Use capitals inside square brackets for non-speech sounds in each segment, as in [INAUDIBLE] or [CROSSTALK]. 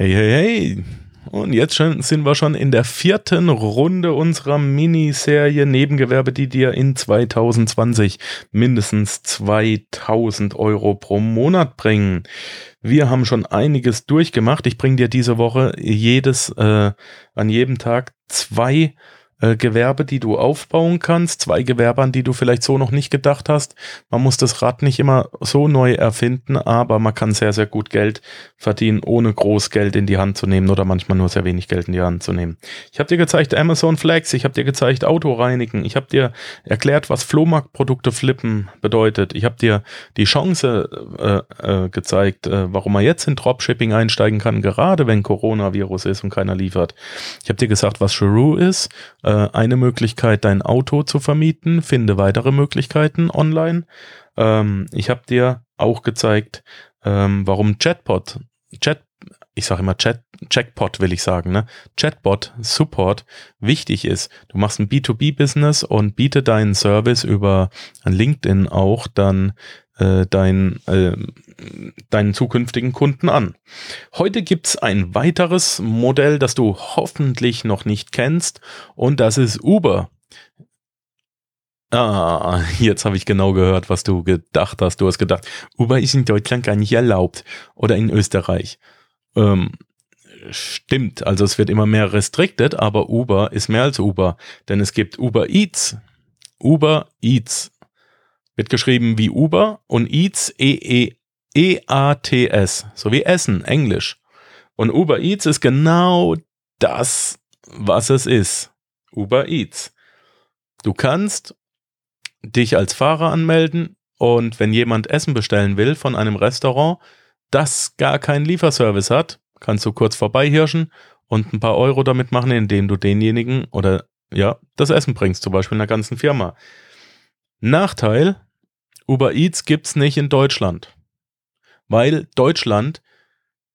Hey, hey, hey. Und jetzt schon, sind wir schon in der vierten Runde unserer Miniserie Nebengewerbe, die dir in 2020 mindestens 2000 Euro pro Monat bringen. Wir haben schon einiges durchgemacht. Ich bringe dir diese Woche jedes, äh, an jedem Tag zwei äh, Gewerbe, die du aufbauen kannst, zwei Gewerbe, an die du vielleicht so noch nicht gedacht hast. Man muss das Rad nicht immer so neu erfinden, aber man kann sehr, sehr gut Geld verdienen, ohne groß Geld in die Hand zu nehmen oder manchmal nur sehr wenig Geld in die Hand zu nehmen. Ich habe dir gezeigt Amazon Flex, ich habe dir gezeigt Auto reinigen, ich habe dir erklärt, was Flohmarktprodukte flippen bedeutet. Ich habe dir die Chance äh, äh, gezeigt, äh, warum man jetzt in Dropshipping einsteigen kann, gerade wenn Coronavirus ist und keiner liefert. Ich habe dir gesagt, was Shrew ist, eine Möglichkeit, dein Auto zu vermieten. Finde weitere Möglichkeiten online. Ähm, ich habe dir auch gezeigt, ähm, warum Chatbot, Chat, ich sage immer Chat, Jackpot will ich sagen, ne? Chatbot Support wichtig ist. Du machst ein B2B-Business und biete deinen Service über LinkedIn auch dann äh, dein, äh, deinen zukünftigen Kunden an. Heute gibt's ein weiteres Modell, das du hoffentlich noch nicht kennst und das ist Uber. Ah, jetzt habe ich genau gehört, was du gedacht hast. Du hast gedacht, Uber ist in Deutschland gar nicht erlaubt oder in Österreich. Ähm, stimmt, also es wird immer mehr restricted, aber Uber ist mehr als Uber, denn es gibt Uber Eats. Uber Eats wird geschrieben wie Uber und Eats E-E E-A-T-S, so wie Essen, Englisch. Und Uber Eats ist genau das, was es ist. Uber Eats. Du kannst dich als Fahrer anmelden und wenn jemand Essen bestellen will von einem Restaurant, das gar keinen Lieferservice hat, kannst du kurz vorbeihirschen und ein paar Euro damit machen, indem du denjenigen oder ja, das Essen bringst, zum Beispiel in der ganzen Firma. Nachteil, Uber Eats gibt's nicht in Deutschland. Weil Deutschland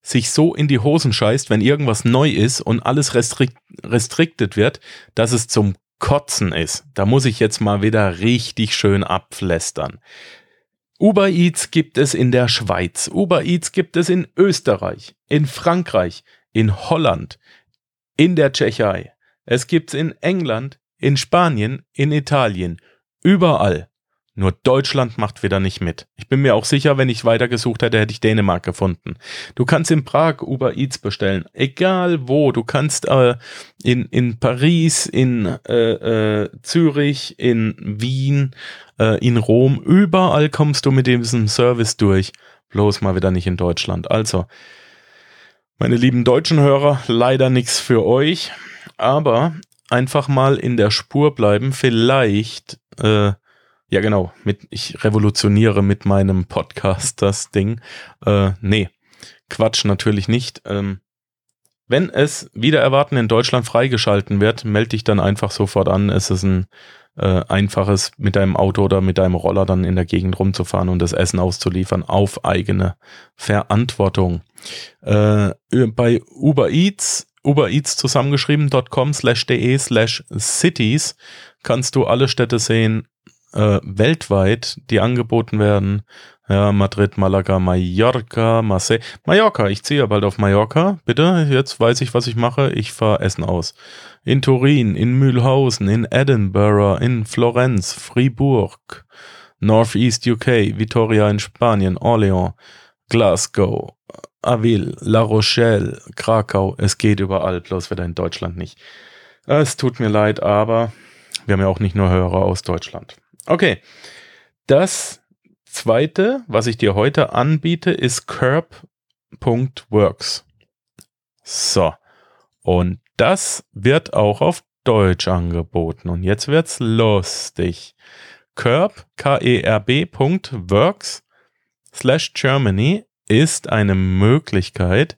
sich so in die Hosen scheißt, wenn irgendwas neu ist und alles restrikt, restricted wird, dass es zum Kotzen ist. Da muss ich jetzt mal wieder richtig schön abflästern. Uber Eats gibt es in der Schweiz, Uber Eats gibt es in Österreich, in Frankreich, in Holland, in der Tschechei. Es gibt's in England, in Spanien, in Italien, überall. Nur Deutschland macht wieder nicht mit. Ich bin mir auch sicher, wenn ich weitergesucht hätte, hätte ich Dänemark gefunden. Du kannst in Prag Uber Eats bestellen, egal wo. Du kannst äh, in, in Paris, in äh, äh, Zürich, in Wien, äh, in Rom, überall kommst du mit diesem Service durch. Bloß mal wieder nicht in Deutschland. Also, meine lieben deutschen Hörer, leider nichts für euch, aber einfach mal in der Spur bleiben. Vielleicht äh, ja, genau. Mit, ich revolutioniere mit meinem Podcast das Ding. Äh, nee, Quatsch, natürlich nicht. Ähm, wenn es wieder erwarten in Deutschland freigeschalten wird, melde dich dann einfach sofort an. Es ist ein äh, einfaches, mit deinem Auto oder mit deinem Roller dann in der Gegend rumzufahren und das Essen auszuliefern auf eigene Verantwortung. Äh, bei Uber Eats, Uber Eats zusammengeschrieben.com slash de slash cities kannst du alle Städte sehen, äh, weltweit, die angeboten werden. Ja, Madrid, Malaga, Mallorca, Marseille. Mallorca, ich ziehe ja bald auf Mallorca. Bitte, jetzt weiß ich, was ich mache. Ich fahre Essen aus. In Turin, in Mühlhausen, in Edinburgh, in Florenz, Fribourg, Northeast UK, Vitoria in Spanien, Orléans, Glasgow, Avil, La Rochelle, Krakau. Es geht überall, bloß wieder in Deutschland nicht. Es tut mir leid, aber wir haben ja auch nicht nur Hörer aus Deutschland. Okay. Das zweite, was ich dir heute anbiete, ist curb.works. So. Und das wird auch auf Deutsch angeboten. Und jetzt wird's lustig. Curb, K-E-R-B, Works slash Germany ist eine Möglichkeit,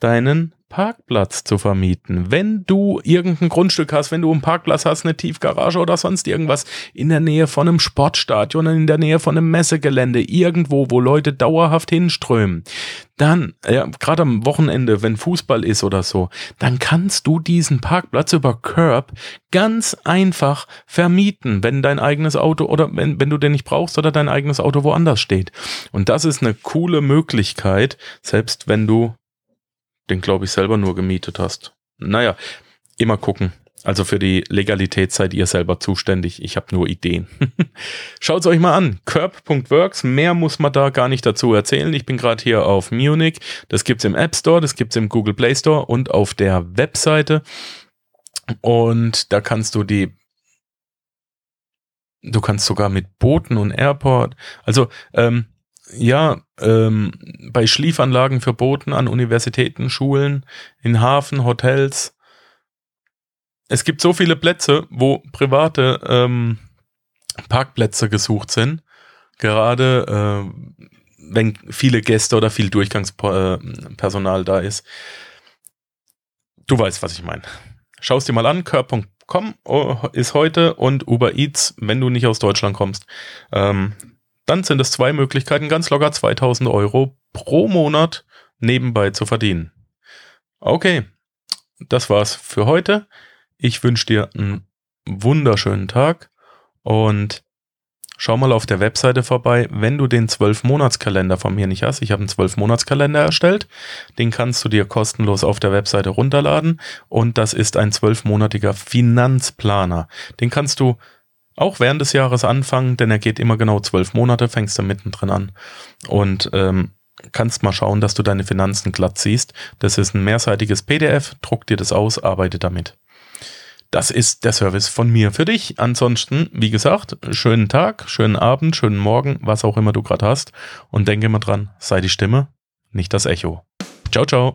deinen Parkplatz zu vermieten. Wenn du irgendein Grundstück hast, wenn du einen Parkplatz hast, eine Tiefgarage oder sonst irgendwas in der Nähe von einem Sportstadion, in der Nähe von einem Messegelände, irgendwo, wo Leute dauerhaft hinströmen, dann, ja, gerade am Wochenende, wenn Fußball ist oder so, dann kannst du diesen Parkplatz über Curb ganz einfach vermieten, wenn dein eigenes Auto oder wenn, wenn du den nicht brauchst oder dein eigenes Auto woanders steht. Und das ist eine coole Möglichkeit, selbst wenn du den glaube ich selber nur gemietet hast. Naja, immer gucken. Also für die Legalität seid ihr selber zuständig. Ich habe nur Ideen. [LAUGHS] Schaut es euch mal an. Curb.works. Mehr muss man da gar nicht dazu erzählen. Ich bin gerade hier auf Munich. Das gibt's im App Store, das gibt's im Google Play Store und auf der Webseite. Und da kannst du die Du kannst sogar mit Booten und Airport. Also ähm, ja, ähm, bei Schliefanlagen für Booten an Universitäten, Schulen, in Hafen, Hotels, es gibt so viele Plätze, wo private ähm, Parkplätze gesucht sind. Gerade äh, wenn viele Gäste oder viel Durchgangspersonal da ist. Du weißt, was ich meine. Schau es dir mal an, Curb.com oh, ist heute und Uber Eats, wenn du nicht aus Deutschland kommst. Ähm, dann sind es zwei Möglichkeiten, ganz locker 2000 Euro pro Monat nebenbei zu verdienen. Okay, das war's für heute. Ich wünsche dir einen wunderschönen Tag und schau mal auf der Webseite vorbei, wenn du den 12-Monats-Kalender von mir nicht hast. Ich habe einen 12-Monats-Kalender erstellt. Den kannst du dir kostenlos auf der Webseite runterladen und das ist ein 12-monatiger Finanzplaner. Den kannst du auch während des Jahres anfangen, denn er geht immer genau zwölf Monate, fängst du mittendrin an und ähm, kannst mal schauen, dass du deine Finanzen glatt siehst. Das ist ein mehrseitiges PDF, druck dir das aus, arbeite damit. Das ist der Service von mir für dich. Ansonsten, wie gesagt, schönen Tag, schönen Abend, schönen Morgen, was auch immer du gerade hast. Und denke immer dran, sei die Stimme, nicht das Echo. Ciao, ciao.